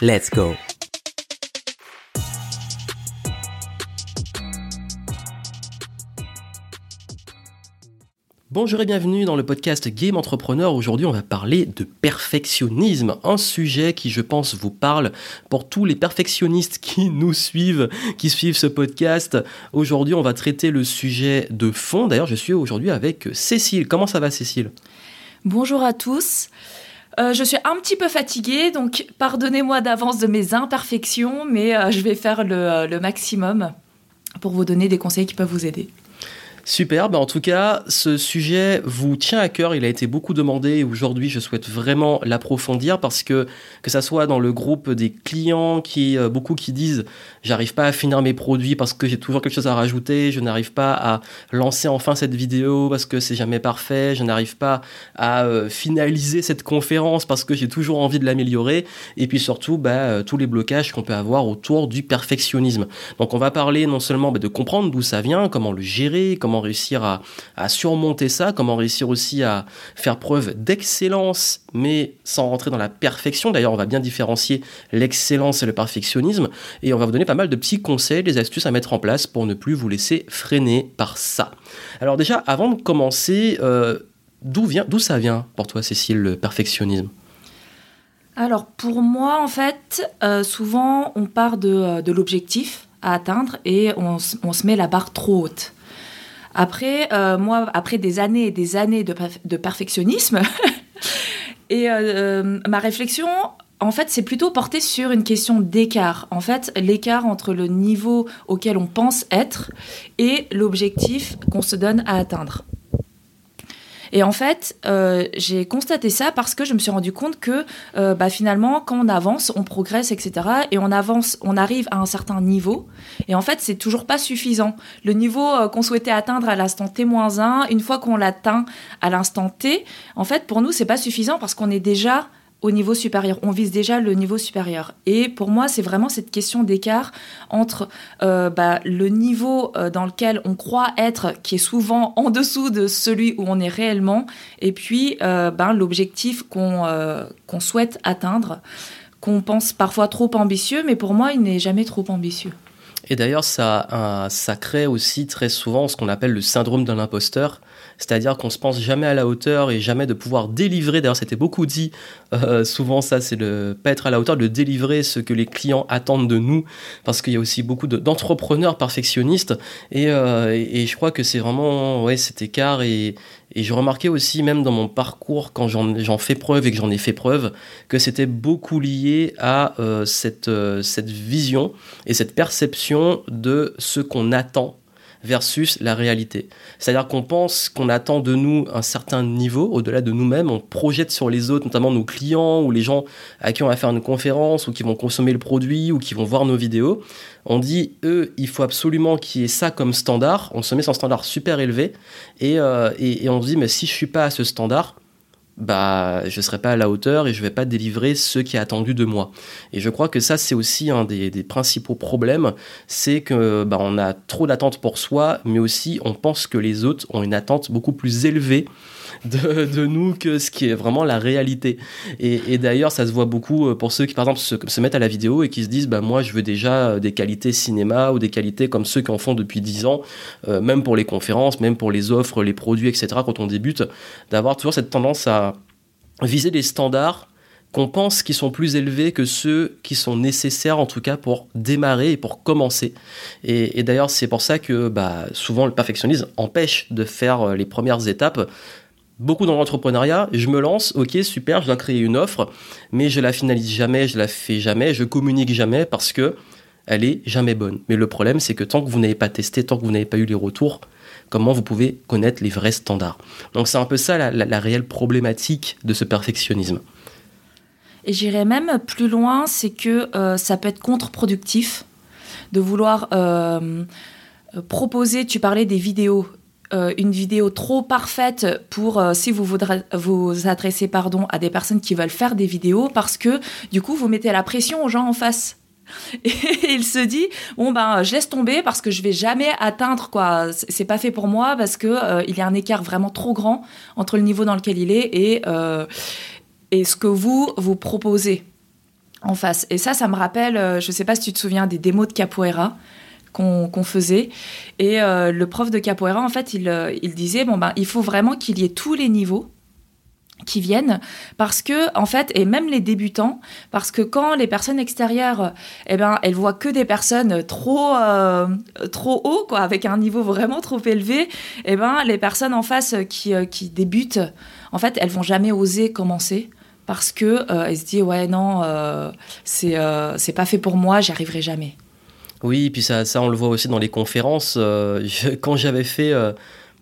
Let's go Bonjour et bienvenue dans le podcast Game Entrepreneur. Aujourd'hui, on va parler de perfectionnisme, un sujet qui, je pense, vous parle pour tous les perfectionnistes qui nous suivent, qui suivent ce podcast. Aujourd'hui, on va traiter le sujet de fond. D'ailleurs, je suis aujourd'hui avec Cécile. Comment ça va, Cécile? Bonjour à tous. Euh, je suis un petit peu fatiguée, donc pardonnez-moi d'avance de mes imperfections, mais euh, je vais faire le, le maximum pour vous donner des conseils qui peuvent vous aider. Super, en tout cas, ce sujet vous tient à cœur, il a été beaucoup demandé et aujourd'hui je souhaite vraiment l'approfondir parce que que ça soit dans le groupe des clients qui euh, beaucoup qui disent j'arrive pas à finir mes produits parce que j'ai toujours quelque chose à rajouter, je n'arrive pas à lancer enfin cette vidéo parce que c'est jamais parfait, je n'arrive pas à euh, finaliser cette conférence parce que j'ai toujours envie de l'améliorer. Et puis surtout bah, euh, tous les blocages qu'on peut avoir autour du perfectionnisme. Donc on va parler non seulement bah, de comprendre d'où ça vient, comment le gérer, comment réussir à, surmonter ça, comment réussir aussi à faire preuve d'excellence, mais sans rentrer dans la perfection. D'ailleurs, on va bien différencier l'excellence et le perfectionnisme, et on va vous donner pas mal de petits conseils, des astuces à mettre en place pour ne plus vous laisser freiner par ça. Alors déjà, avant de commencer, euh, d'où vient, d'où ça vient pour toi, Cécile, le perfectionnisme? Alors pour moi, en fait, euh, souvent on part de, euh, l'objectif à atteindre et on, se met la barre trop haute. Après, euh, moi, après des années et des années de, perfectionnisme, et euh, euh, ma réflexion, en fait, c'est plutôt porté sur une question d'écart. En fait, l'écart entre le niveau auquel on pense être et l'objectif qu'on se donne à atteindre. Et en fait, euh, j'ai constaté ça parce que je me suis rendu compte que euh, bah, finalement, quand on avance, on progresse, etc. Et on avance, on arrive à un certain niveau. Et en fait, c'est toujours pas suffisant. Le niveau euh, qu'on souhaitait atteindre à l'instant T-1, une fois qu'on l'atteint à l'instant T, en fait, pour nous, c'est pas suffisant parce qu'on est déjà au niveau supérieur. On vise déjà le niveau supérieur. Et pour moi, c'est vraiment cette question d'écart entre euh, bah, le niveau euh, dans lequel on croit être, qui est souvent en dessous de celui où on est réellement, et puis euh, ben, l'objectif qu'on souhaite atteindre, qu'on pense parfois trop ambitieux, mais pour moi, il n'est jamais trop ambitieux. Et d'ailleurs, ça, ça crée aussi très souvent ce qu'on appelle le syndrome de l'imposteur c'est-à-dire qu'on se pense jamais à la hauteur et jamais de pouvoir délivrer. D'ailleurs, c'était beaucoup dit. Euh, souvent, ça, c'est de pas être à la hauteur, de délivrer ce que les clients attendent de nous, parce qu'il y a aussi beaucoup d'entrepreneurs perfectionnistes. Euh, et, je crois que c'est vraiment ouais cet écart et, je remarquais aussi, même dans mon parcours, quand j'en fais preuve et que j'en ai fait preuve, que c'était beaucoup lié à euh, cette vision et cette perception de ce qu'on attend versus la réalité. C'est-à-dire qu'on pense qu'on attend de nous un certain niveau, au-delà de nous-mêmes, on projette sur les autres, notamment nos clients ou les gens à qui on va faire une conférence ou qui vont consommer le produit ou qui vont voir nos vidéos. On dit, eux, il faut absolument qu'il y ait ça comme standard. On se met sur un standard super élevé et, euh, et, et on se dit, mais si je suis pas à ce standard, bah je serai pas à la hauteur et je vais pas délivrer ce qui est attendu de moi. Et je crois que ça c'est aussi un des, principaux problèmes, c'est que bah, on a trop d'attentes pour soi, mais aussi on pense que les autres ont une attente beaucoup plus élevée de, nous que ce qui est vraiment la réalité. Et, d'ailleurs, ça se voit beaucoup euh, pour ceux qui, par exemple, se, mettent à la vidéo et qui se disent, bah, moi, je veux déjà euh, des qualités cinéma ou des qualités comme ceux qui en font depuis 10 ans, euh, même pour les conférences, même pour les offres, les produits, etc., quand on débute, d'avoir toujours cette tendance à viser des standards qu'on pense qui sont plus élevés que ceux qui sont nécessaires en tout cas pour démarrer et pour commencer. Et, d'ailleurs c'est pour ça que bah, souvent le perfectionnisme empêche de faire les premières étapes beaucoup dans l'entrepreneuriat, je me lance, ok, super, je dois créer une offre, mais je la finalise jamais, je la fais jamais, je communique jamais parce que elle est jamais bonne. Mais le problème, c'est que tant que vous n'avez pas testé, tant que vous n'avez pas eu les retours, comment vous pouvez connaître les vrais standards? Donc c'est un peu ça la, réelle problématique de ce perfectionnisme. Et j'irais même plus loin, c'est que ça peut être contre-productif de vouloir proposer, tu parlais des vidéos, une vidéo trop parfaite pour si vous voudrez vous adresser pardon à des personnes qui veulent faire des vidéos parce que du coup vous mettez la pression aux gens en face. Et il se dit bon ben je laisse tomber parce que je vais jamais atteindre quoi. C'est pas fait pour moi parce que euh, il y a un écart vraiment trop grand entre le niveau dans lequel il est et euh, et ce que vous vous proposez en face. Et ça ça me rappelle euh, je sais pas si tu te souviens des démos de capoeira qu'on faisait. Et le prof de capoeira en fait il, il disait bon ben il faut vraiment qu'il y ait tous les niveaux qui viennent parce que en fait et même les débutants parce que quand les personnes extérieures eh ben elles voient que des personnes trop euh, trop haut quoi avec un niveau vraiment trop élevé eh ben les personnes en face qui, euh, qui débutent en fait elles vont jamais oser commencer parce que euh, elles se disent ouais non c'est c'est pas fait pour moi j'y arriverai jamais oui puis ça ça on le voit aussi dans les conférences. Quand j'avais fait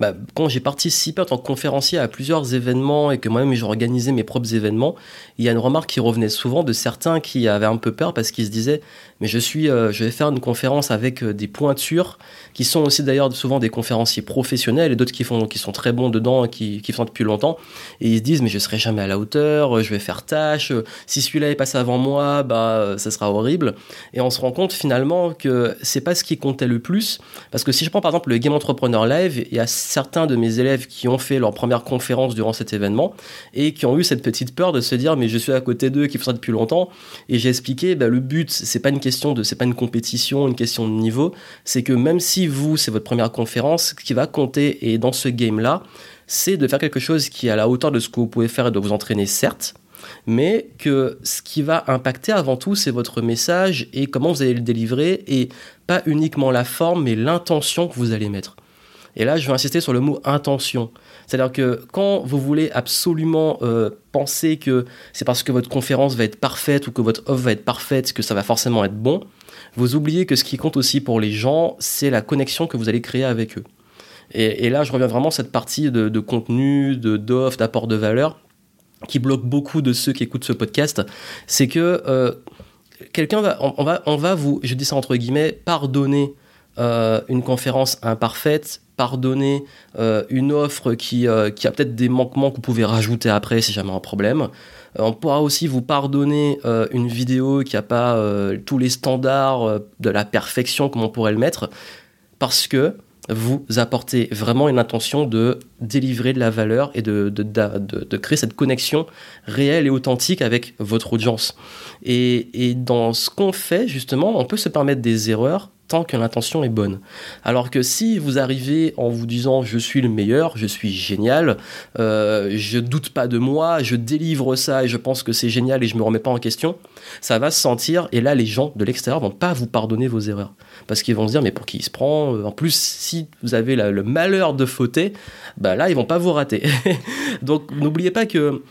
bah, quand j'ai participé en tant que conférencier à plusieurs événements et que moi-même j'organisais mes propres événements, il y a une remarque qui revenait souvent de certains qui avaient un peu peur parce qu'ils se disaient mais je suis, euh, je vais faire une conférence avec euh, des pointures qui sont aussi d'ailleurs souvent des conférenciers professionnels et d'autres qui font, qui sont très bons dedans et qui, qui font depuis longtemps. Et ils se disent mais je serai jamais à la hauteur, je vais faire tâche, si celui-là est passé avant moi, bah ça sera horrible. Et on se rend compte finalement que c'est pas ce qui comptait le plus parce que si je prends par exemple le Game Entrepreneur Live, il y a certains de mes élèves qui ont fait leur première conférence durant cet événement et qui ont eu cette petite peur de se dire mais je suis à côté d'eux qui font ça depuis longtemps et j'ai expliqué bah, le but c'est pas une question de c'est pas une compétition une question de niveau c'est que même si vous c'est votre première conférence ce qui va compter et dans ce game là c'est de faire quelque chose qui est à la hauteur de ce que vous pouvez faire et de vous entraîner certes mais que ce qui va impacter avant tout, c'est votre message et comment vous allez le délivrer, et pas uniquement la forme, mais l'intention que vous allez mettre. Et là, je vais insister sur le mot intention. C'est-à-dire que quand vous voulez absolument euh, penser que c'est parce que votre conférence va être parfaite ou que votre offre va être parfaite que ça va forcément être bon, vous oubliez que ce qui compte aussi pour les gens, c'est la connexion que vous allez créer avec eux. Et, là, je reviens vraiment à cette partie de, contenu, d'offre, d'apport de valeur, qui bloque beaucoup de ceux qui écoutent ce podcast. C'est que euh, quelqu'un va on, va, on va vous, je dis ça entre guillemets, pardonner euh, une conférence imparfaite, pardonner euh, une offre qui, euh, qui a peut-être des manquements que vous pouvez rajouter après si jamais un problème. on pourra aussi vous pardonner une vidéo qui n'a pas tous les standards de la perfection comme on pourrait le mettre, parce que vous apportez vraiment une intention de délivrer de la valeur et de, de, de, de créer cette connexion réelle et authentique avec votre audience. Et, et dans ce qu'on fait, justement, on peut se permettre des erreurs tant que l'intention est bonne. Alors que si vous arrivez en vous disant je suis le meilleur, je suis génial, euh, je doute pas de moi, je délivre ça et je pense que c'est génial et je me remets pas en question, ça va se sentir et là les gens de l'extérieur vont pas vous pardonner vos erreurs parce qu'ils vont se dire mais pour qui il se prend En plus si vous avez le malheur de fauter, bah là ils vont pas vous rater. Donc n'oubliez pas que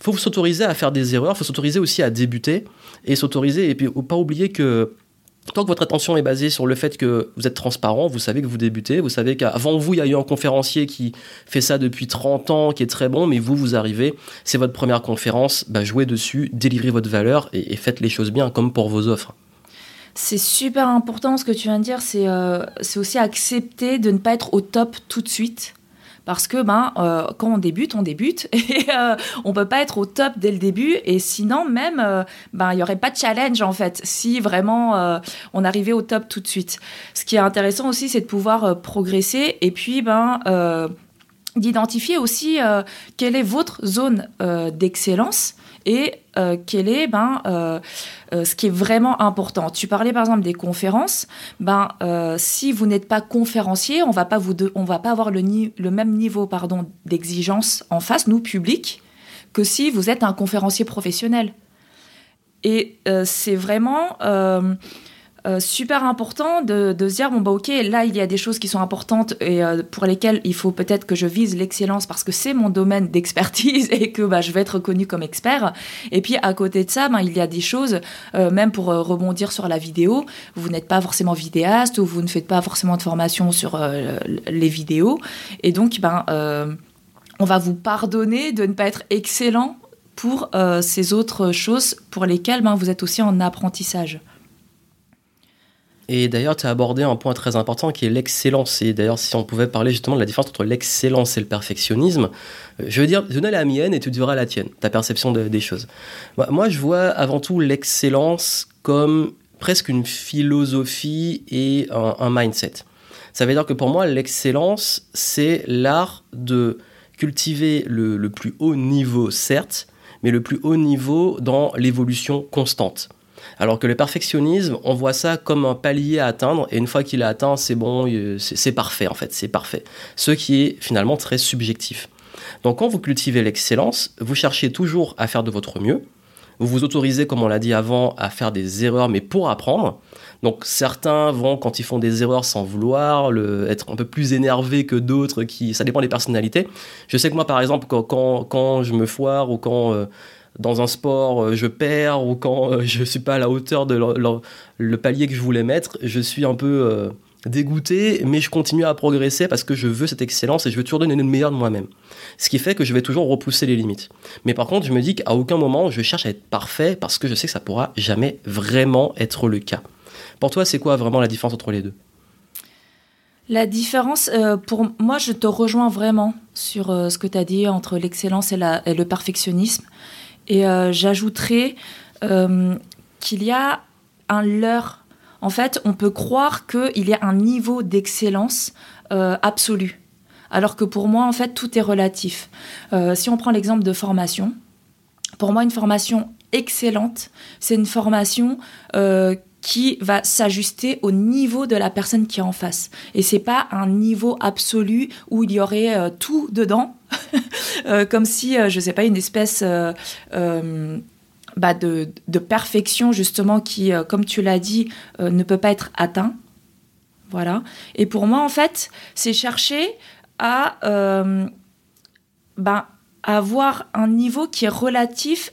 faut s'autoriser à faire des erreurs, faut s'autoriser aussi à débuter et s'autoriser et puis pas oublier que Tant que votre attention est basée sur le fait que vous êtes transparent, vous savez que vous débutez, vous savez qu'avant vous, il y a eu un conférencier qui fait ça depuis 30 ans, qui est très bon, mais vous, vous arrivez, c'est votre première conférence, bah, jouez dessus, délivrez votre valeur et, faites les choses bien, comme pour vos offres. C'est super important ce que tu viens de dire, c'est euh, aussi accepter de ne pas être au top tout de suite parce que ben euh, quand on débute, on débute. Et euh, on peut pas être au top dès le début. Et sinon même euh, ben il y aurait pas de challenge en fait si vraiment on arrivait au top tout de suite. Ce qui est intéressant aussi, c'est de pouvoir progresser et puis ben d'identifier aussi quelle est votre zone d'excellence et euh, quel est ben, euh, euh, ce qui est vraiment important. Tu parlais par exemple des conférences. Ben, si vous n'êtes pas conférencier, on va va pas avoir le, le même niveau d'exigence en face, nous public, que si vous êtes un conférencier professionnel. Et c'est vraiment euh, super important de, se dire bon bah ok là il y a des choses qui sont importantes et euh, pour lesquelles il faut peut-être que je vise l'excellence parce que c'est mon domaine d'expertise et que bah, je vais être reconnu comme expert. Et puis à côté de ça ben, il y a des choses euh, même pour rebondir sur la vidéo. Vous n'êtes pas forcément vidéaste ou vous ne faites pas forcément de formation sur les vidéos. Et donc ben on va vous pardonner de ne pas être excellent pour ces autres choses pour lesquelles ben, vous êtes aussi en apprentissage. Et d'ailleurs, tu as abordé un point très important qui est l'excellence. Et d'ailleurs, si on pouvait parler justement de la différence entre l'excellence et le perfectionnisme, euh, je veux dire, donner la mienne et tu diras la tienne, ta perception des choses. Moi, je vois avant tout l'excellence comme presque une philosophie et un, mindset. Ça veut dire que pour moi, l'excellence, c'est l'art de cultiver le plus haut niveau, certes, mais le plus haut niveau dans l'évolution constante. Alors que le perfectionnisme, on voit ça comme un palier à atteindre, et une fois qu'il est atteint, c'est bon, c'est parfait en fait, c'est parfait. Ce qui est finalement très subjectif. Donc quand vous cultivez l'excellence, vous cherchez toujours à faire de votre mieux, vous vous autorisez, comme on l'a dit avant, à faire des erreurs, mais pour apprendre. Donc certains vont, quand ils font des erreurs sans vouloir, être un peu plus énervés que d'autres, qui, ça dépend des personnalités. Je sais que moi, par exemple, quand, je me foire ou quand... Euh, dans un sport, euh, je perds ou quand euh, je suis pas à la hauteur de le, palier que je voulais mettre, je suis un peu euh, dégoûté, mais je continue à progresser parce que je veux cette excellence et je veux toujours donner le meilleur de moi-même. Ce qui fait que je vais toujours repousser les limites. Mais par contre, je me dis qu'à aucun moment je cherche à être parfait parce que je sais que ça pourra jamais vraiment être le cas. Pour toi, c'est quoi vraiment la différence entre les deux? La différence, pour moi, je te rejoins vraiment sur ce que tu as dit entre l'excellence et, le perfectionnisme. Et euh, j'ajouterais euh, qu'il y a un leurre. En fait, on peut croire qu'il y a un niveau d'excellence euh, absolu. Alors que pour moi, en fait, tout est relatif. si on prend l'exemple de formation, pour moi, une formation excellente, c'est une formation qui va s'ajuster au niveau de la personne qui est en face. Et c'est pas un niveau absolu où il y aurait tout dedans, comme si, euh, je sais pas, une espèce bah de, perfection justement qui, comme tu l'as dit, ne peut pas être atteint. Voilà. Et pour moi, en fait, c'est chercher à bah, avoir un niveau qui est relatif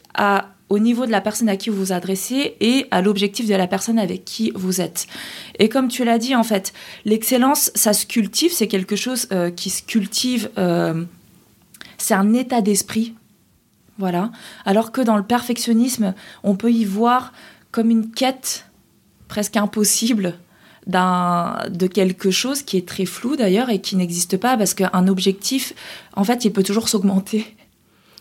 au niveau de la personne à qui vous vous adressez et à l'objectif de la personne avec qui vous êtes. Et comme tu l'as dit, en fait, l'excellence, ça se cultive, c'est quelque chose euh, qui se cultive, euh, c'est un état d'esprit. Voilà. Alors que dans le perfectionnisme, on peut y voir comme une quête presque impossible de quelque chose qui est très flou d'ailleurs et qui n'existe pas parce qu'un objectif, en fait, il peut toujours s'augmenter.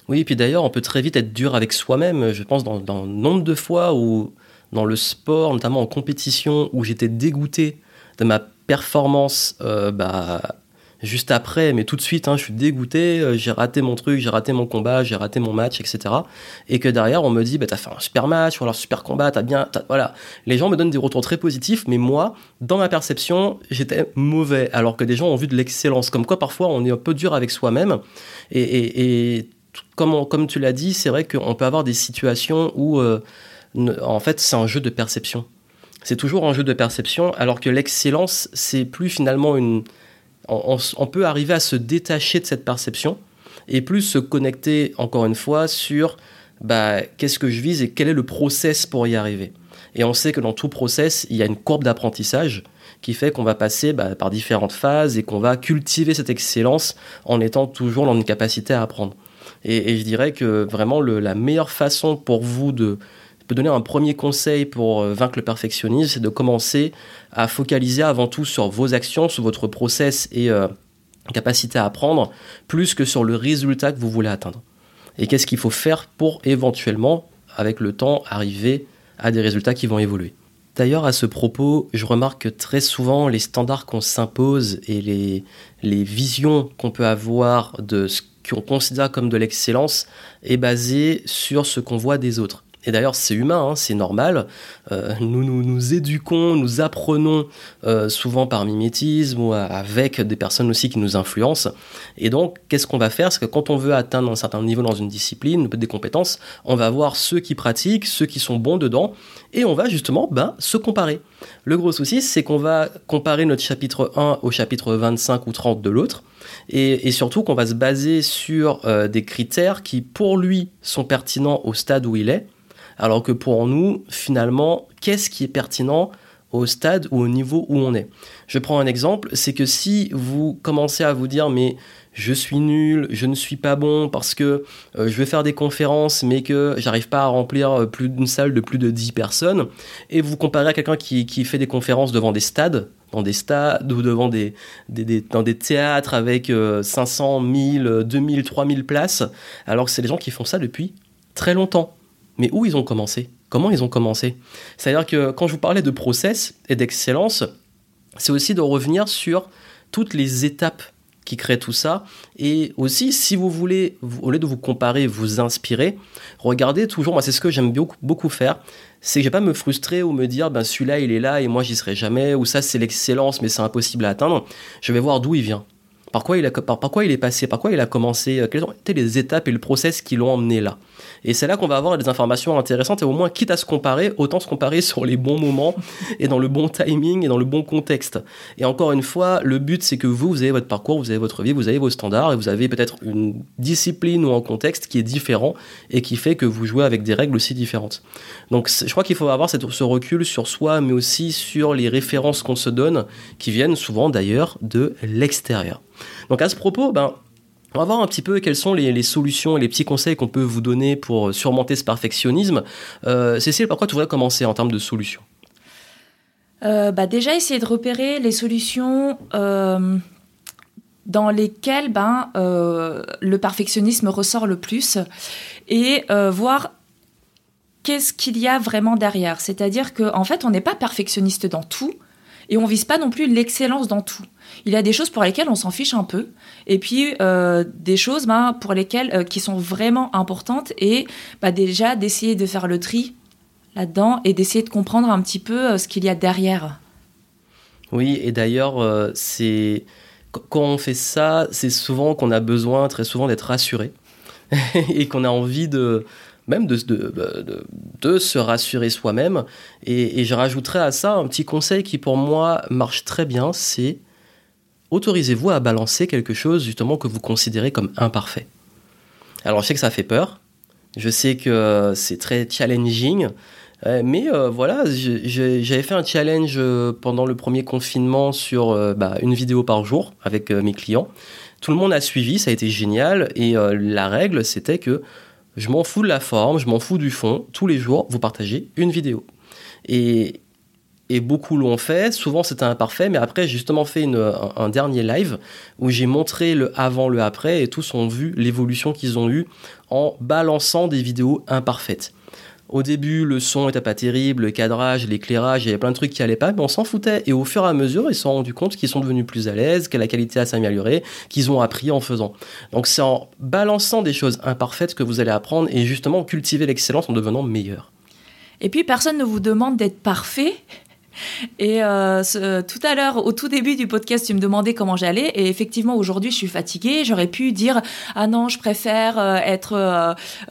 Oui, et puis d'ailleurs, on peut très vite être dur avec soi-même. Je pense dans, nombre de fois où, dans le sport, notamment en compétition, où j'étais dégoûté de ma performance euh, bah, juste après, mais tout de suite, hein, je suis dégoûté, euh, j'ai raté mon truc, j'ai raté mon combat, j'ai raté mon match, etc. Et que derrière, on me dit, bah, t'as fait un super match, ou alors super combat, t'as bien, voilà. Les gens me donnent des retours très positifs, mais moi, dans ma perception, j'étais mauvais, alors que des gens ont vu de l'excellence. Comme quoi, parfois, on est un peu dur avec soi-même, et, comme tu l'as dit, c'est vrai qu'on peut avoir des situations où, euh, en fait, c'est un jeu de perception. C'est toujours un jeu de perception, alors que l'excellence, c'est plus finalement une. On, peut arriver à se détacher de cette perception et plus se connecter, encore une fois, sur bah, qu'est-ce que je vise et quel est le process pour y arriver. Et on sait que dans tout process, il y a une courbe d'apprentissage qui fait qu'on va passer bah, par différentes phases et qu'on va cultiver cette excellence en étant toujours dans une capacité à apprendre. Et, je dirais que vraiment la meilleure façon pour vous de peut donner un premier conseil pour euh, vaincre le perfectionnisme, c'est de commencer à focaliser avant tout sur vos actions, sur votre process et euh, capacité à apprendre, plus que sur le résultat que vous voulez atteindre. Et qu'est-ce qu'il faut faire pour éventuellement, avec le temps, arriver à des résultats qui vont évoluer. D'ailleurs, à ce propos, je remarque que très souvent, les standards qu'on s'impose et les, visions qu'on peut avoir de ce qu'on considère comme de l'excellence est basé sur ce qu'on voit des autres. Et d'ailleurs, c'est humain, hein, c'est normal. Euh, nous, nous, éduquons, nous apprenons euh, souvent par mimétisme ou avec des personnes aussi qui nous influencent. Et donc, qu'est-ce qu'on va faire? C'est que quand on veut atteindre un certain niveau dans une discipline, des compétences, on va voir ceux qui pratiquent, ceux qui sont bons dedans, et on va justement ben, se comparer. Le gros souci, c'est qu'on va comparer notre chapitre 1 au chapitre 25 ou 30 de l'autre. Et, surtout qu'on va se baser sur euh, des critères qui, pour lui, sont pertinents au stade où il est, alors que pour nous, finalement, qu'est-ce qui est pertinent au stade ou au niveau où on est? Je prends un exemple, c'est que si vous commencez à vous dire mais je suis nul, je ne suis pas bon parce que euh, je vais faire des conférences mais que j'arrive pas à remplir euh, plus d'une salle de plus de 10 personnes et vous comparez à quelqu'un qui, fait des conférences devant des stades, dans des stades ou devant des, dans des théâtres avec 500, 1000, 2000, 3000 places alors que c'est des gens qui font ça depuis très longtemps. Mais où ils ont commencé? Comment ils ont commencé? C'est-à-dire que quand je vous parlais de process et d'excellence, c'est aussi de revenir sur toutes les étapes qui créent tout ça. Et aussi, si vous voulez, au lieu de vous comparer, vous inspirer, regardez toujours, moi c'est ce que j'aime beaucoup, beaucoup faire, c'est que je vais pas me frustrer ou me dire, ben celui-là il est là et moi j'y serai jamais, ou ça c'est l'excellence mais c'est impossible à atteindre. Je vais voir d'où il vient. Par quoi, il est passé, par quoi il a commencé, euh, quelles ont été les étapes et le process qui l'ont emmené là? Et c'est là qu'on va avoir des informations intéressantes et au moins, quitte à se comparer, autant se comparer sur les bons moments et dans le bon timing et dans le bon contexte. Et encore une fois, le but c'est que vous, vous avez votre parcours, vous avez votre vie, vous avez vos standards et vous avez peut-être une discipline ou un contexte qui est différent et qui fait que vous jouez avec des règles aussi différentes. Donc je crois qu'il faut avoir ce recul sur soi, mais aussi sur les références qu'on se donne, qui viennent souvent d'ailleurs de l'extérieur. Donc à ce propos, ben, on va voir un petit peu quelles sont les, solutions et les petits conseils qu'on peut vous donner pour surmonter ce perfectionnisme. Euh, Cécile, par quoi tu voudrais commencer en termes de solutions? Euh, bah Déjà, essayer de repérer les solutions euh, dans lesquelles ben, le perfectionnisme ressort le plus et voir qu'est-ce qu'il y a vraiment derrière. C'est-à-dire qu'en en fait, on n'est pas perfectionniste dans tout et on vise pas non plus l'excellence dans tout. Il y a des choses pour lesquelles on s'en fiche un peu, et puis euh, des choses ben, pour lesquelles euh, qui sont vraiment importantes, et bah, déjà d'essayer de faire le tri là-dedans et d'essayer de comprendre un petit peu euh, ce qu'il y a derrière. Oui, et d'ailleurs, c'est quand on fait ça, c'est souvent qu'on a besoin, très souvent, d'être rassuré et qu'on a envie de même de, de, de, se rassurer soi-même. Et, je rajouterais à ça un petit conseil qui pour moi marche très bien, c'est autorisez-vous à balancer quelque chose justement que vous considérez comme imparfait. Alors je sais que ça fait peur, je sais que c'est très challenging, euh, mais euh, voilà, j'avais fait un challenge euh, pendant le premier confinement sur bah, une vidéo par jour avec mes clients. Tout le monde a suivi, ça a été génial, et la règle c'était que je m'en fous de la forme, je m'en fous du fond, tous les jours vous partagez une vidéo. Et, beaucoup l'ont fait. Souvent, c'était imparfait, mais après, j'ai justement fait un, dernier live où j'ai montré le avant, le après, et tous ont vu l'évolution qu'ils ont eue en balançant des vidéos imparfaites. Au début, le son était pas terrible, le cadrage, l'éclairage, il y avait plein de trucs qui allaient pas, mais on s'en foutait. Et au fur et à mesure, ils se sont rendus compte qu'ils sont devenus plus à l'aise, que la qualité a s'amélioré, qu'ils ont appris en faisant. Donc c'est en balançant des choses imparfaites que vous allez apprendre et justement cultiver l'excellence en devenant meilleur. Et puis personne ne vous demande d'être parfait. Et euh, tout à l'heure, au tout début du podcast, tu me demandais comment j'allais. Et effectivement, aujourd'hui, je suis fatiguée. J'aurais pu dire ah non, je préfère euh, être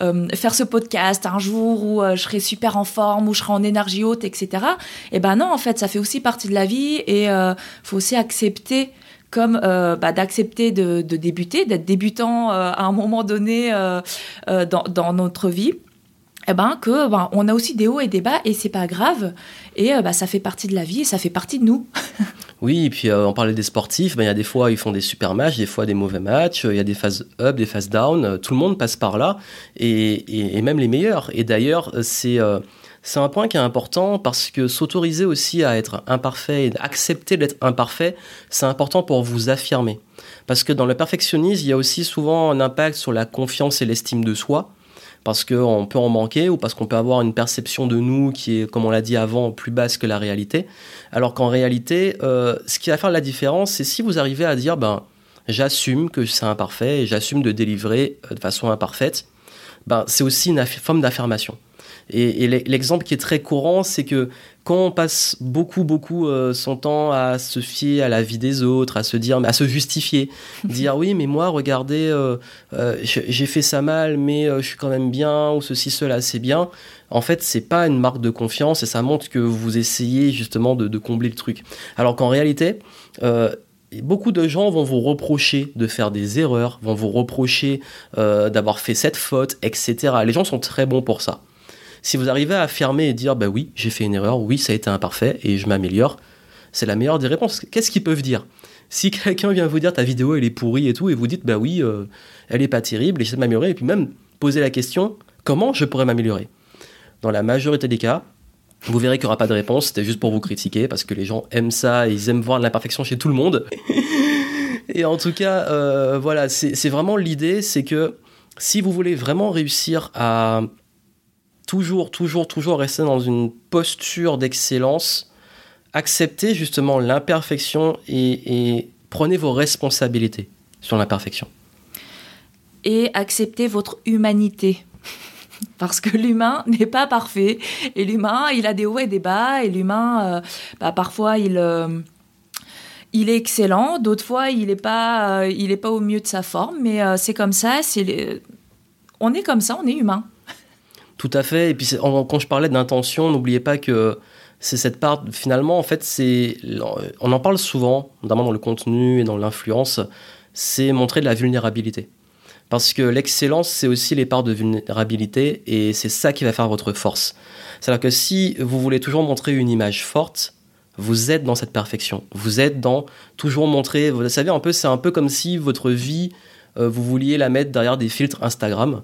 euh, faire ce podcast un jour où je serai super en forme, où je serai en énergie haute, etc. Et ben non, en fait, ça fait aussi partie de la vie et faut aussi accepter comme bah, d'accepter de, débuter, d'être débutant à un moment donné dans, notre vie eh ben que ben, on a aussi des hauts et des bas et c'est pas grave et bah, ça fait partie de la vie et ça fait partie de nous. oui, et puis euh, on parlait des sportifs, ben, il y a des fois ils font des super matchs, des fois des mauvais matchs, il y a des phases up, des phases down, euh, tout le monde passe par là et, et, même les meilleurs. Et d'ailleurs c'est c'est un point qui est important parce que s'autoriser aussi à être imparfait et accepter d'être imparfait, c'est important pour vous affirmer. Parce que dans le perfectionnisme, il y a aussi souvent un impact sur la confiance et l'estime de soi parce qu'on peut en manquer ou parce qu'on peut avoir une perception de nous qui est, comme on l'a dit avant, plus basse que la réalité. Alors qu'en réalité, euh, ce qui va faire la différence, c'est si vous arrivez à dire, ben, j'assume que c'est imparfait et j'assume de délivrer euh, de façon imparfaite, ben, c'est aussi une forme d'affirmation. Et, l'exemple qui est très courant, c'est que quand on passe beaucoup, beaucoup euh, son temps à se fier à la vie des autres, à se dire, à se justifier, dire oui, mais moi, regardez, euh, euh, j'ai fait ça mal, mais je suis quand même bien, ou ceci, cela, c'est bien. En fait, c'est pas une marque de confiance et ça montre que vous essayez justement de, de combler le truc. Alors qu'en réalité, beaucoup de gens vont vous reprocher de faire des erreurs, vont vous reprocher d'avoir fait cette faute, etc. Les gens sont très bons pour ça. Si vous arrivez à affirmer et dire bah oui, j'ai fait une erreur, oui, ça a été imparfait et je m'améliore, c'est la meilleure des réponses. Qu'est-ce qu'ils peuvent dire? Si quelqu'un vient vous dire ta vidéo elle est pourrie et tout, et vous dites bah oui, euh, elle est pas terrible, j'essaie de m'améliorer, et puis même poser la question comment je pourrais m'améliorer? Dans la majorité des cas, vous verrez qu'il n'y aura pas de réponse, c'était juste pour vous critiquer, parce que les gens aiment ça, ils aiment voir l'imperfection chez tout le monde. et en tout cas, euh, voilà, c'est vraiment l'idée, c'est que si vous voulez vraiment réussir à toujours, toujours, toujours rester dans une posture d'excellence, acceptez justement l'imperfection et, prenez vos responsabilités sur l'imperfection. Et acceptez votre humanité. Parce que l'humain n'est pas parfait. Et l'humain, il a des hauts et des bas. Et l'humain, euh, bah, parfois, il, euh, il est excellent. D'autres fois, il n'est pas, euh, pas au mieux de sa forme. Mais c'est comme ça. On est comme ça, on est humain. Tout à fait. Et puis, quand je parlais d'intention, n'oubliez pas que c'est cette part, finalement, en fait, c'est, on en parle souvent, notamment dans le contenu et dans l'influence, c'est montrer de la vulnérabilité. Parce que l'excellence, c'est aussi les parts de vulnérabilité et c'est ça qui va faire votre force. C'est-à-dire que si vous voulez toujours montrer une image forte, vous êtes dans cette perfection. Vous êtes dans toujours montrer, vous savez, un peu, c'est un peu comme si votre vie, euh, vous vouliez la mettre derrière des filtres Instagram.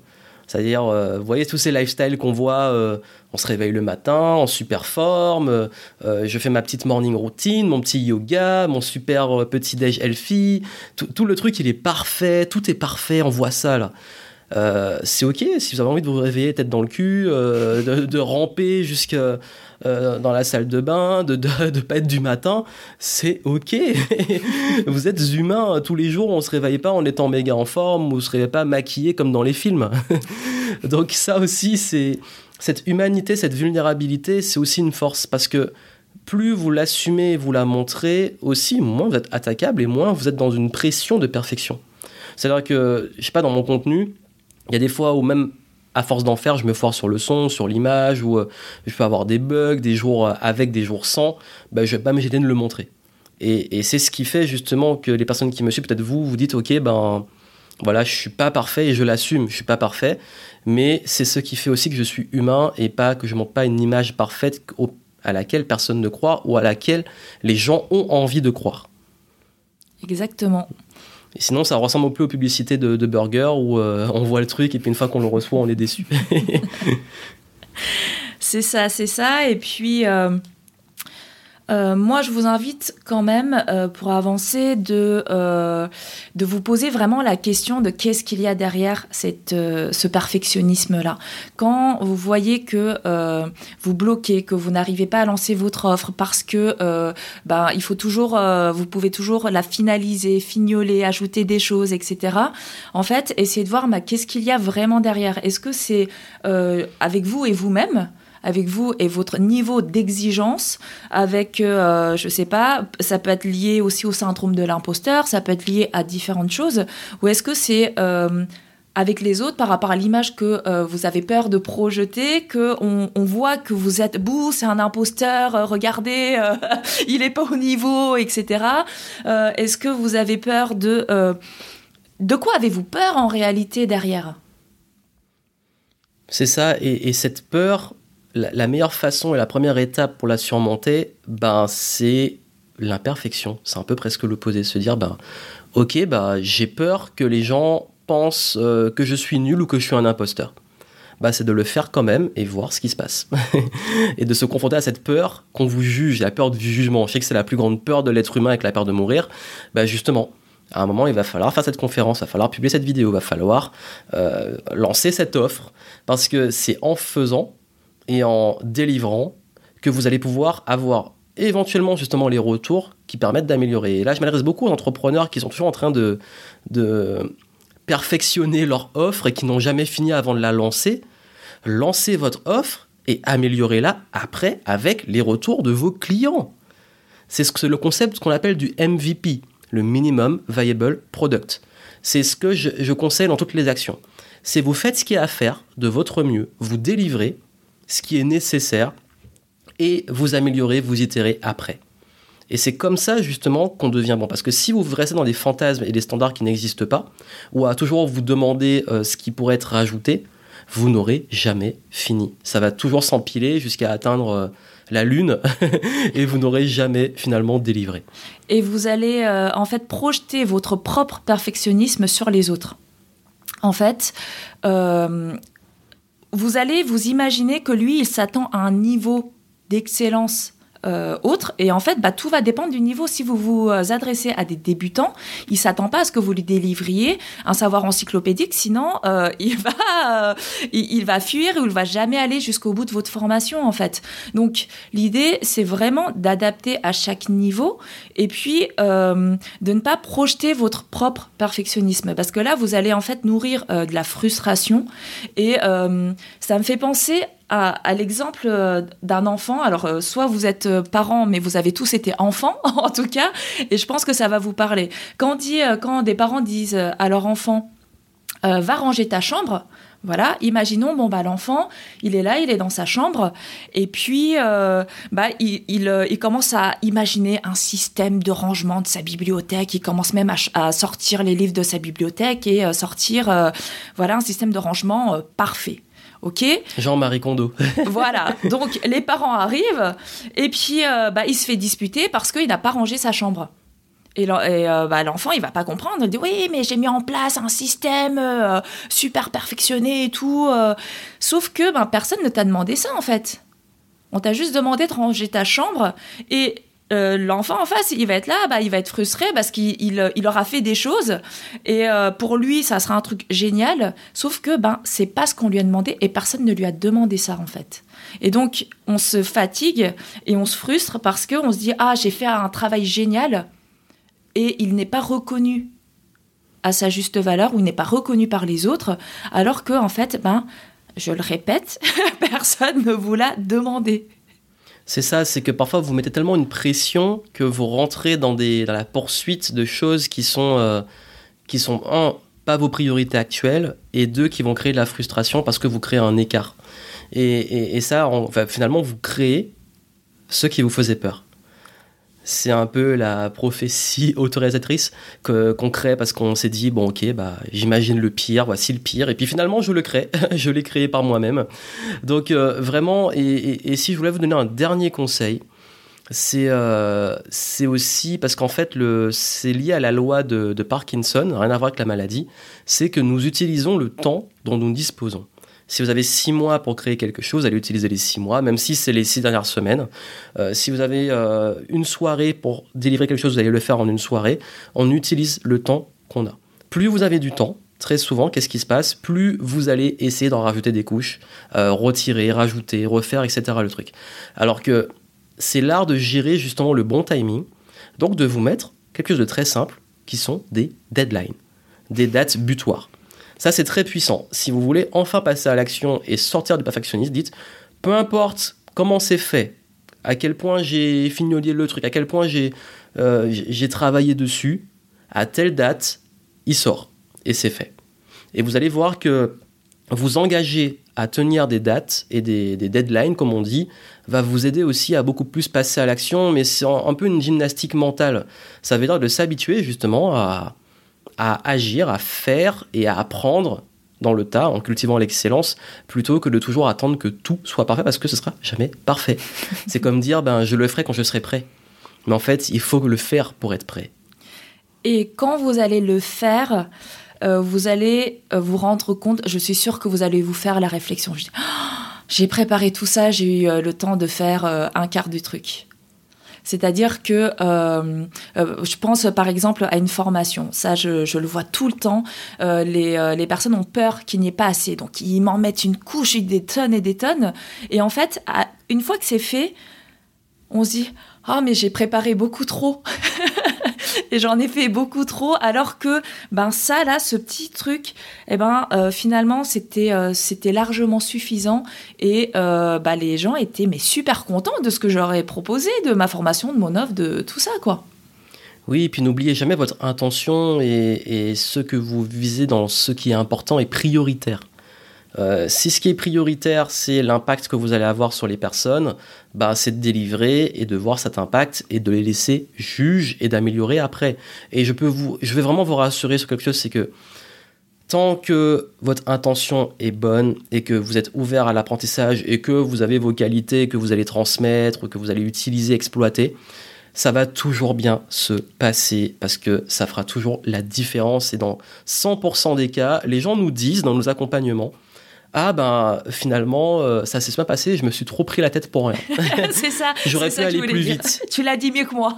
C'est-à-dire, euh, vous voyez tous ces lifestyles qu'on voit, euh, on se réveille le matin en super forme, euh, je fais ma petite morning routine, mon petit yoga, mon super petit déj healthy, tout, tout, le truc il est parfait, tout est parfait, on voit ça là. Euh, c'est ok si vous avez envie de vous réveiller tête dans le cul, euh, de, ramper jusque euh, dans la salle de bain, de, de, pas être du matin, c'est ok. vous êtes humain tous les jours, on se réveille pas en étant méga en forme, ou se réveille pas maquillé comme dans les films. Donc ça aussi, c'est cette humanité, cette vulnérabilité, c'est aussi une force parce que plus vous l'assumez, vous la montrez, aussi moins vous êtes attaquable et moins vous êtes dans une pression de perfection. C'est-à-dire que, je sais pas, dans mon contenu, il y a des fois où même à force d'en faire, je me foire sur le son, sur l'image, ou euh, je peux avoir des bugs, des jours euh, avec, des jours sans, ben, je vais pas gêner de le montrer. Et, c'est ce qui fait justement que les personnes qui me suivent, peut-être vous, vous dites, ok, ben voilà, je suis pas parfait et je l'assume, je suis pas parfait, mais c'est ce qui fait aussi que je suis humain et pas que je montre pas une image parfaite à laquelle personne ne croit ou à laquelle les gens ont envie de croire. Exactement. Et sinon, ça ressemble plus aux publicités de, de burgers où euh, on voit le truc et puis une fois qu'on le reçoit, on est déçu. c'est ça, c'est ça. Et puis, euh, euh, moi, je vous invite quand même, euh, pour avancer, de, euh, de vous poser vraiment la question de qu'est-ce qu'il y a derrière cette, ce perfectionnisme-là. Quand vous voyez que vous bloquez, que vous n'arrivez pas à lancer votre offre parce que ben, il faut toujours, vous pouvez toujours la finaliser, fignoler, ajouter des choses, etc. En fait, essayez de voir ben, qu'est-ce qu'il y a vraiment derrière. Est-ce que c'est avec vous et vous-même avec vous et votre niveau d'exigence avec, euh, je sais pas, ça peut être lié aussi au syndrome de l'imposteur, ça peut être lié à différentes choses, ou est-ce que c'est euh, avec les autres par rapport à l'image que euh, vous avez peur de projeter, que on, voit que vous êtes bouh, c'est un imposteur, regardez, il est pas au niveau, etc. est-ce que vous avez peur de de quoi avez-vous peur en réalité derrière? C'est ça, et, cette peur, la, meilleure façon et la première étape pour la surmonter, ben, c'est l'imperfection. C'est un peu presque l'opposé. Se dire, ben, ok, ben, j'ai peur que les gens pensent euh, que je suis nul ou que je suis un imposteur. Ben, c'est de le faire quand même et voir ce qui se passe. et de se confronter à cette peur qu'on vous juge, la peur du jugement. Je sais que c'est la plus grande peur de l'être humain avec la peur de mourir. Ben, justement, à un moment, il va falloir faire cette conférence, il va falloir publier cette vidéo, il va falloir euh, lancer cette offre, parce que c'est en faisant et en délivrant que vous allez pouvoir avoir éventuellement justement les retours qui permettent d'améliorer. Et là, je m'adresse beaucoup aux entrepreneurs qui sont toujours en train de, perfectionner leur offre et qui n'ont jamais fini avant de la lancer. Lancez votre offre et améliorez-la après avec les retours de vos clients. C'est le concept qu'on appelle du MVP, le Minimum Viable Product. C'est ce que je, je conseille dans toutes les actions. C'est vous faites ce qu'il y a à faire de votre mieux, vous délivrez, ce qui est nécessaire et vous améliorer, vous itérer après. Et c'est comme ça justement qu'on devient bon. Parce que si vous restez dans des fantasmes et des standards qui n'existent pas, ou à toujours vous demander euh, ce qui pourrait être rajouté, vous n'aurez jamais fini. Ça va toujours s'empiler jusqu'à atteindre euh, la lune et vous n'aurez jamais finalement délivré. Et vous allez euh, en fait projeter votre propre perfectionnisme sur les autres. En fait, vous allez vous imaginer que lui, il s'attend à un niveau d'excellence euh, autre. Et en fait, bah, tout va dépendre du niveau. Si vous vous euh, adressez à des débutants, il s'attend pas à ce que vous lui délivriez un savoir encyclopédique, sinon euh, il va il, va fuir ou il va jamais aller jusqu'au bout de votre formation en fait. Donc l'idée, c'est vraiment d'adapter à chaque niveau et puis de ne pas projeter votre propre perfectionnisme parce que là, vous allez en fait nourrir de la frustration et ça me fait penser à, l'exemple euh, d'un enfant. Alors, euh, soit vous êtes euh, parent, mais vous avez tous été enfants, en tout cas, et je pense que ça va vous parler. Quand, dit, quand des parents disent à leur enfant, va ranger ta chambre, voilà, imaginons, bon, bah, l'enfant, il est là, il est dans sa chambre, et puis, bah, il, il, commence à imaginer un système de rangement de sa bibliothèque, il commence même à, sortir les livres de sa bibliothèque et sortir, voilà, un système de rangement parfait. Ok Jean-Marie Kondo. voilà. Donc les parents arrivent et puis euh, bah, il se fait disputer parce qu'il n'a pas rangé sa chambre. Et, euh, bah, l'enfant, il va pas comprendre. Il dit oui, mais j'ai mis en place un système euh, super perfectionné et tout. Sauf que ben, personne ne t'a demandé ça en fait. On t'a juste demandé de ranger ta chambre et euh, l'enfant en face, il va être là, bah, il va être frustré parce qu'il il, aura fait des choses et euh, pour lui, ça sera un truc génial. Sauf que ben c'est pas ce qu'on lui a demandé et personne ne lui a demandé ça en fait. Et donc on se fatigue et on se frustre parce que on se dit ah j'ai fait un travail génial et il n'est pas reconnu à sa juste valeur ou il n'est pas reconnu par les autres alors que en fait ben je le répète, personne ne vous l'a demandé. C'est ça, c'est que parfois vous mettez tellement une pression que vous rentrez dans, des, dans la poursuite de choses qui sont, euh, qui sont, un, pas vos priorités actuelles, et deux, qui vont créer de la frustration parce que vous créez un écart. Et, et, ça, finalement, vous créez ce qui vous faisait peur c'est un peu la prophétie autorisatrice qu'on crée parce qu'on s'est dit bon ok bah j'imagine le pire voici le pire. Et puis finalement je le crée. Je l'ai créé par moi-même. Donc euh, vraiment et, si je voulais vous donner un dernier conseil c'est euh, aussi parce qu'en fait c'est lié à la loi de, de Parkinson rien à voir avec la maladie c'est que nous utilisons le temps dont nous disposons si vous avez six mois pour créer quelque chose, allez utiliser les six mois, même si c'est les six dernières semaines. Euh, si vous avez euh, une soirée pour délivrer quelque chose, vous allez le faire en une soirée. On utilise le temps qu'on a. Plus vous avez du temps, très souvent, qu'est-ce qui se passe? Plus vous allez essayer d'en rajouter des couches, euh, retirer, rajouter, refaire, etc. le truc. Alors que c'est l'art de gérer justement le bon timing, donc de vous mettre quelque chose de très simple, qui sont des deadlines, des dates butoirs. Ça, c'est très puissant. Si vous voulez enfin passer à l'action et sortir du perfectionnisme, dites, peu importe comment c'est fait, à quel point j'ai fignolé le truc, à quel point j'ai euh, travaillé dessus, à telle date, il sort. Et c'est fait. Et vous allez voir que vous engager à tenir des dates et des, deadlines, comme on dit, va vous aider aussi à beaucoup plus passer à l'action, mais c'est un, peu une gymnastique mentale. Ça veut dire de s'habituer justement à, à agir, à faire et à apprendre dans le tas en cultivant l'excellence plutôt que de toujours attendre que tout soit parfait parce que ce sera jamais parfait. C'est comme dire ben je le ferai quand je serai prêt. Mais en fait, il faut le faire pour être prêt. Et quand vous allez le faire, euh, vous allez euh, vous rendre compte, je suis sûre que vous allez vous faire la réflexion. j'ai préparé tout ça, j'ai eu euh, le temps de faire un quart du truc. C'est-à-dire que euh, euh, je pense par exemple à une formation. Ça, je, le vois tout le temps. Euh, les, personnes ont peur qu'il n'y ait pas assez. Donc, ils m'en mettent une couche, des tonnes et des tonnes. Et en fait, une fois que c'est fait, on se dit Ah, oh, mais j'ai préparé beaucoup trop. et j'en ai fait beaucoup trop alors que ben ça là ce petit truc eh ben euh, finalement c'était euh, c'était largement suffisant et euh, bah, les gens étaient mais super contents de ce que j'aurais proposé de ma formation de mon offre de tout ça quoi oui, et puis n'oubliez jamais votre intention et, et, ce que vous visez dans ce qui est important et prioritaire. Euh, si ce qui est prioritaire, c'est l'impact que vous allez avoir sur les personnes, bah, c'est de délivrer et de voir cet impact et de les laisser juger et d'améliorer après. Et je, peux vous, je vais vraiment vous rassurer sur quelque chose, c'est que tant que votre intention est bonne et que vous êtes ouvert à l'apprentissage et que vous avez vos qualités que vous allez transmettre, que vous allez utiliser, exploiter, ça va toujours bien se passer parce que ça fera toujours la différence. Et dans 100% des cas, les gens nous disent dans nos accompagnements, ah ben finalement euh, ça s'est pas passé, je me suis trop pris la tête pour rien. c'est ça. J'aurais pu aller plus vite. Tu l'as dit mieux que moi.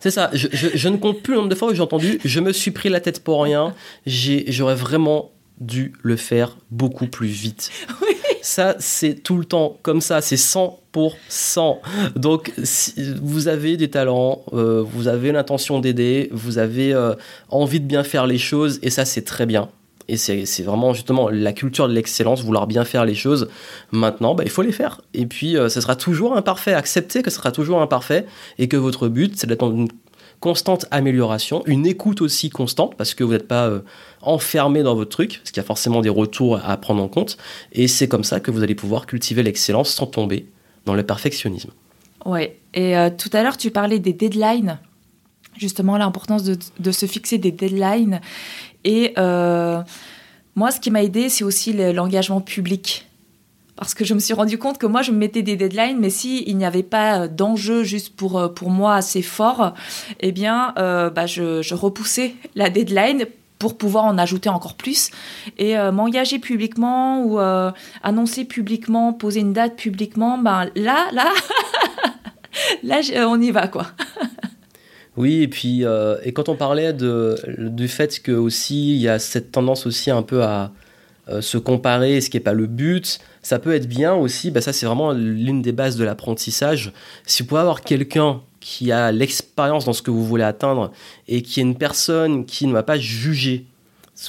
c'est ça. Je, je, ne compte plus le nombre de fois où j'ai entendu je me suis pris la tête pour rien. J'aurais vraiment dû le faire beaucoup plus vite. Oui. Ça, c'est tout le temps comme ça, c'est 100%. Donc, si vous avez des talents, euh, vous avez l'intention d'aider, vous avez euh, envie de bien faire les choses, et ça, c'est très bien. Et c'est vraiment justement la culture de l'excellence, vouloir bien faire les choses. Maintenant, bah, il faut les faire. Et puis, euh, ce sera toujours imparfait. Acceptez que ce sera toujours imparfait et que votre but, c'est d'être dans une constante amélioration, une écoute aussi constante, parce que vous n'êtes pas euh, enfermé dans votre truc, parce qu'il y a forcément des retours à prendre en compte. Et c'est comme ça que vous allez pouvoir cultiver l'excellence sans tomber dans le perfectionnisme. Ouais. Et euh, tout à l'heure, tu parlais des deadlines justement l'importance de, se fixer des deadlines. Et euh, moi, ce qui m'a aidé, c'est aussi l'engagement public. Parce que je me suis rendu compte que moi, je me mettais des deadlines, mais il n'y avait pas d'enjeu juste pour, euh, pour moi assez fort, eh bien, euh, bah, je, repoussais la deadline pour pouvoir en ajouter encore plus. Et m'engager publiquement ou annoncer publiquement, poser une date publiquement, ben là, là, là, on y va, quoi. Oui, et puis euh, et quand on parlait de, du fait que aussi il y a cette tendance aussi un peu à euh, se comparer, ce qui n'est pas le but, ça peut être bien aussi. Bah ça, c'est vraiment l'une des bases de l'apprentissage. Si vous pouvez avoir quelqu'un qui a l'expérience dans ce que vous voulez atteindre et qui est une personne qui ne va pas juger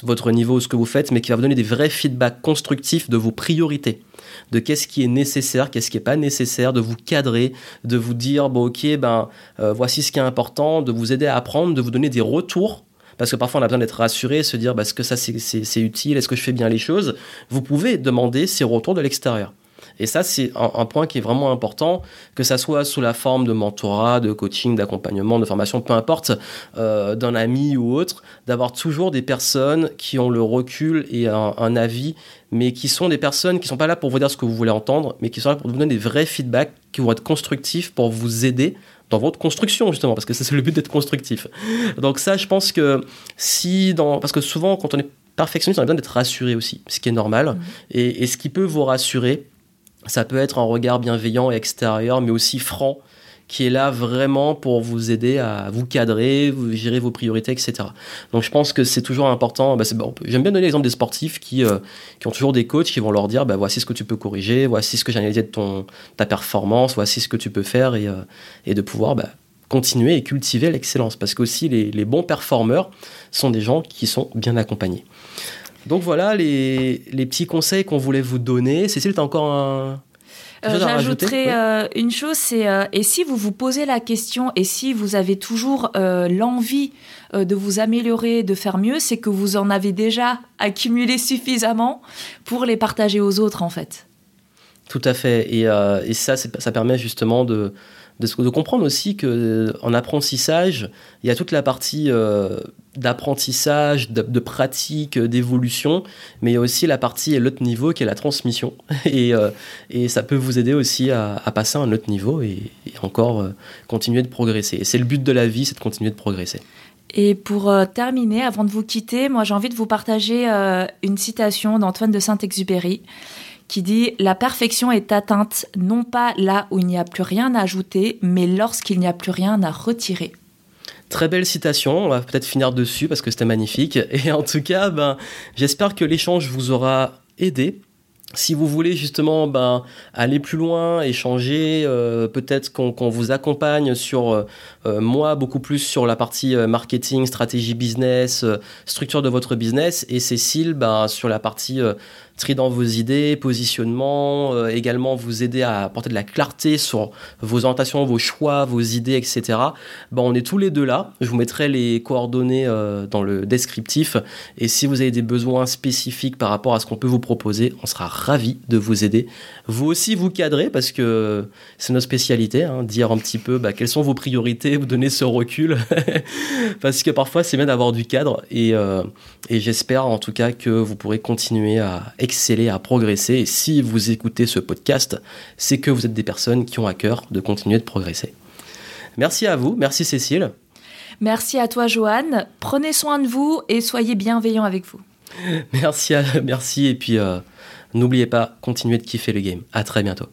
votre niveau, ce que vous faites, mais qui va vous donner des vrais feedbacks constructifs de vos priorités de qu'est-ce qui est nécessaire, qu'est-ce qui n'est pas nécessaire, de vous cadrer, de vous dire, bon ok, ben, euh, voici ce qui est important, de vous aider à apprendre, de vous donner des retours parce que parfois on a besoin d'être rassuré, se dire bah, est-ce que ça c'est utile, est-ce que je fais bien les choses? Vous pouvez demander ces retours de l'extérieur. Et ça, c'est un, point qui est vraiment important, que ça soit sous la forme de mentorat, de coaching, d'accompagnement, de formation, peu importe, euh, d'un ami ou autre, d'avoir toujours des personnes qui ont le recul et un, avis, mais qui sont des personnes qui sont pas là pour vous dire ce que vous voulez entendre, mais qui sont là pour vous donner des vrais feedbacks qui vont être constructifs pour vous aider dans votre construction justement parce que c'est le but d'être constructif. Donc ça je pense que si dans parce que souvent quand on est perfectionniste on a besoin d'être rassuré aussi, ce qui est normal mmh. et, et, ce qui peut vous rassurer ça peut être un regard bienveillant et extérieur, mais aussi franc, qui est là vraiment pour vous aider à vous cadrer, vous gérer vos priorités, etc. Donc je pense que c'est toujours important. Bah bon, J'aime bien donner l'exemple des sportifs qui, euh, qui ont toujours des coachs qui vont leur dire bah, voici ce que tu peux corriger, voici ce que j'ai analysé de ton, ta performance, voici ce que tu peux faire et, euh, de pouvoir bah, continuer et cultiver l'excellence. Parce qu'aussi les, les bons performeurs sont des gens qui sont bien accompagnés. Donc voilà les, petits conseils qu'on voulait vous donner. Cécile, tu as encore un... Euh, J'ajouterais euh, une chose, c'est euh, et si vous vous posez la question et si vous avez toujours l'envie de vous améliorer, de faire mieux, c'est que vous en avez déjà accumulé suffisamment pour les partager aux autres en fait. Tout à fait. Et, et ça, ça permet justement de, de, comprendre aussi que en apprentissage, il y a toute la partie d'apprentissage, de, pratique, d'évolution, mais il y a aussi la partie à l'autre niveau qui est la transmission. Et, euh, et ça peut vous aider aussi à, passer à un autre niveau et, encore continuer de progresser. Et c'est le but de la vie, c'est de continuer de progresser. Et pour terminer, avant de vous quitter, moi j'ai envie de vous partager une citation d'Antoine de Saint-Exupéry qui dit La perfection est atteinte non pas là où il n'y a plus rien à ajouter, mais lorsqu'il n'y a plus rien à retirer. Très belle citation, on va peut-être finir dessus parce que c'était magnifique. Et en tout cas, ben, j'espère que l'échange vous aura aidé. Si vous voulez justement ben, aller plus loin, échanger, euh, peut-être qu'on vous accompagne sur euh, euh, moi beaucoup plus sur la partie marketing, stratégie business, structure de votre business, et Cécile ben, sur la partie dans vos idées, positionnement, euh, également vous aider à apporter de la clarté sur vos orientations, vos choix, vos idées, etc. Bon, on est tous les deux là. Je vous mettrai les coordonnées euh, dans le descriptif. Et si vous avez des besoins spécifiques par rapport à ce qu'on peut vous proposer, on sera ravis de vous aider. Vous aussi vous cadrer parce que c'est notre spécialité, hein, dire un petit peu bah, quelles sont vos priorités, vous donner ce recul. parce que parfois c'est bien d'avoir du cadre et, euh, et j'espère en tout cas que vous pourrez continuer à exceller, à progresser. Et si vous écoutez ce podcast, c'est que vous êtes des personnes qui ont à cœur de continuer de progresser. Merci à vous, merci Cécile. Merci à toi Joanne, prenez soin de vous et soyez bienveillants avec vous. Merci, à, merci et puis euh, n'oubliez pas, continuez de kiffer le game. À très bientôt.